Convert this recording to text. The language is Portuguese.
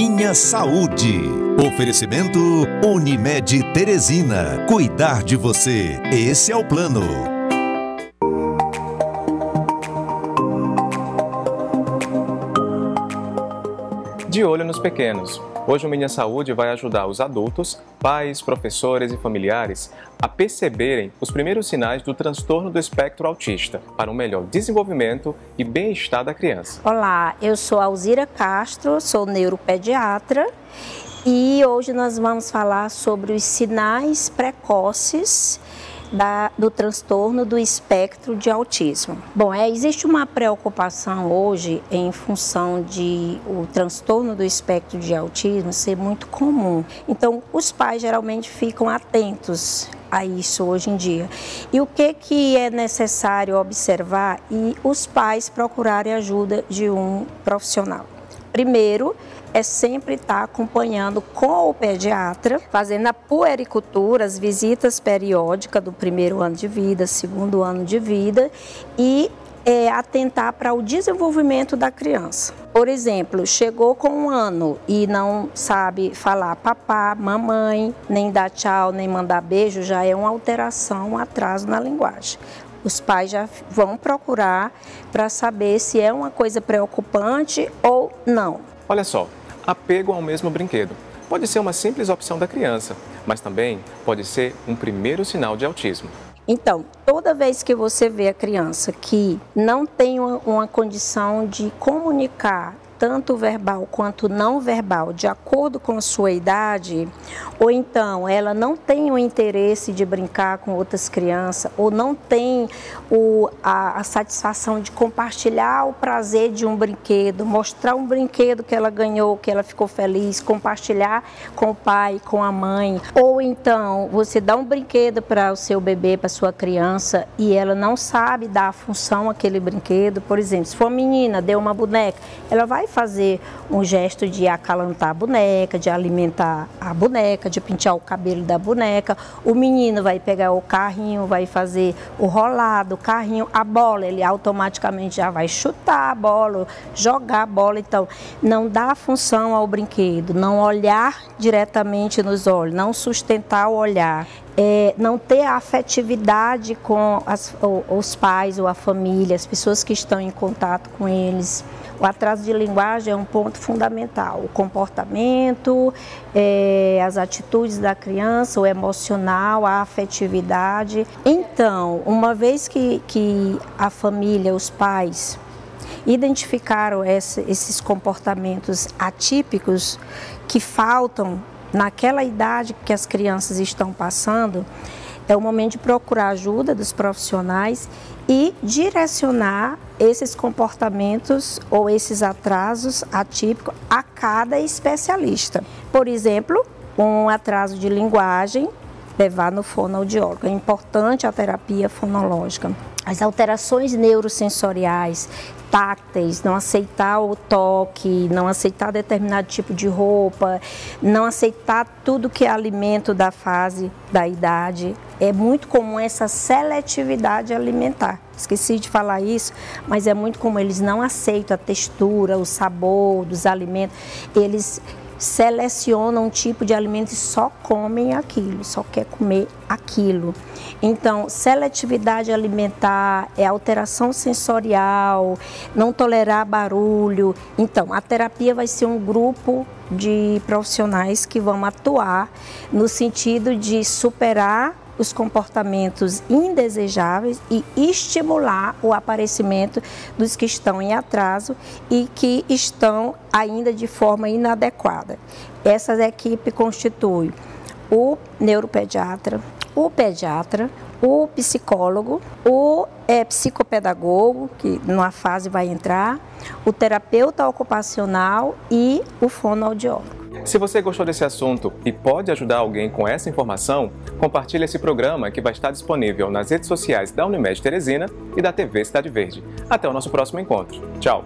Minha Saúde. Oferecimento Unimed Teresina. Cuidar de você. Esse é o plano. De olho nos pequenos. Hoje o Minha Saúde vai ajudar os adultos, pais, professores e familiares a perceberem os primeiros sinais do transtorno do espectro autista para um melhor desenvolvimento e bem-estar da criança. Olá, eu sou Alzira Castro, sou neuropediatra e hoje nós vamos falar sobre os sinais precoces da, do transtorno do espectro de autismo. Bom, é, existe uma preocupação hoje em função de o transtorno do espectro de autismo ser muito comum. Então, os pais geralmente ficam atentos a isso hoje em dia. E o que, que é necessário observar e os pais procurarem ajuda de um profissional. Primeiro, é sempre estar acompanhando com o pediatra, fazendo a puericultura, as visitas periódicas do primeiro ano de vida, segundo ano de vida e é, atentar para o desenvolvimento da criança. Por exemplo, chegou com um ano e não sabe falar papá, mamãe, nem dar tchau, nem mandar beijo, já é uma alteração, um atraso na linguagem os pais já vão procurar para saber se é uma coisa preocupante ou não. Olha só, apego ao mesmo brinquedo. Pode ser uma simples opção da criança, mas também pode ser um primeiro sinal de autismo. Então, toda vez que você vê a criança que não tem uma, condição de comunicar tanto verbal quanto não verbal, de acordo com a sua idade, ou então ela não tem o interesse de brincar com outras crianças, ou não tem o, a, a satisfação de compartilhar o prazer de um brinquedo, mostrar um brinquedo que ela ganhou, que ela ficou feliz, compartilhar com o pai, com a mãe, ou então você dá um brinquedo para o seu bebê, para sua criança, e ela não sabe dar a função àquele brinquedo, por exemplo, se for uma menina, deu uma boneca, ela vai fazer um gesto de acalantar a boneca, de alimentar a boneca, de pentear o cabelo da boneca. O menino vai pegar o carrinho, vai fazer o rolado, o carrinho, a bola, ele automaticamente já vai chutar a bola, jogar a bola. Então, não dá função ao brinquedo, não olhar diretamente nos olhos, não sustentar o olhar. É, não ter afetividade com as, os pais ou a família, as pessoas que estão em contato com eles. O atraso de linguagem é um ponto fundamental. O comportamento, é, as atitudes da criança, o emocional, a afetividade. Então, uma vez que, que a família, os pais, identificaram esse, esses comportamentos atípicos que faltam naquela idade que as crianças estão passando, é o momento de procurar ajuda dos profissionais e direcionar esses comportamentos ou esses atrasos atípicos a cada especialista. Por exemplo, um atraso de linguagem, levar no fonoaudiólogo. É importante a terapia fonológica. As alterações neurosensoriais, tácteis, não aceitar o toque, não aceitar determinado tipo de roupa, não aceitar tudo que é alimento da fase da idade. É muito comum essa seletividade alimentar. Esqueci de falar isso, mas é muito comum eles não aceitam a textura, o sabor dos alimentos. Eles selecionam um tipo de alimento e só comem aquilo, só quer comer aquilo. Então, seletividade alimentar é alteração sensorial, não tolerar barulho. Então, a terapia vai ser um grupo de profissionais que vão atuar no sentido de superar os comportamentos indesejáveis e estimular o aparecimento dos que estão em atraso e que estão ainda de forma inadequada. Essa equipe constitui o neuropediatra, o pediatra, o psicólogo, o é, psicopedagogo, que numa fase vai entrar, o terapeuta ocupacional e o fonoaudiólogo. Se você gostou desse assunto e pode ajudar alguém com essa informação, compartilhe esse programa que vai estar disponível nas redes sociais da Unimed Teresina e da TV Cidade Verde. Até o nosso próximo encontro. Tchau!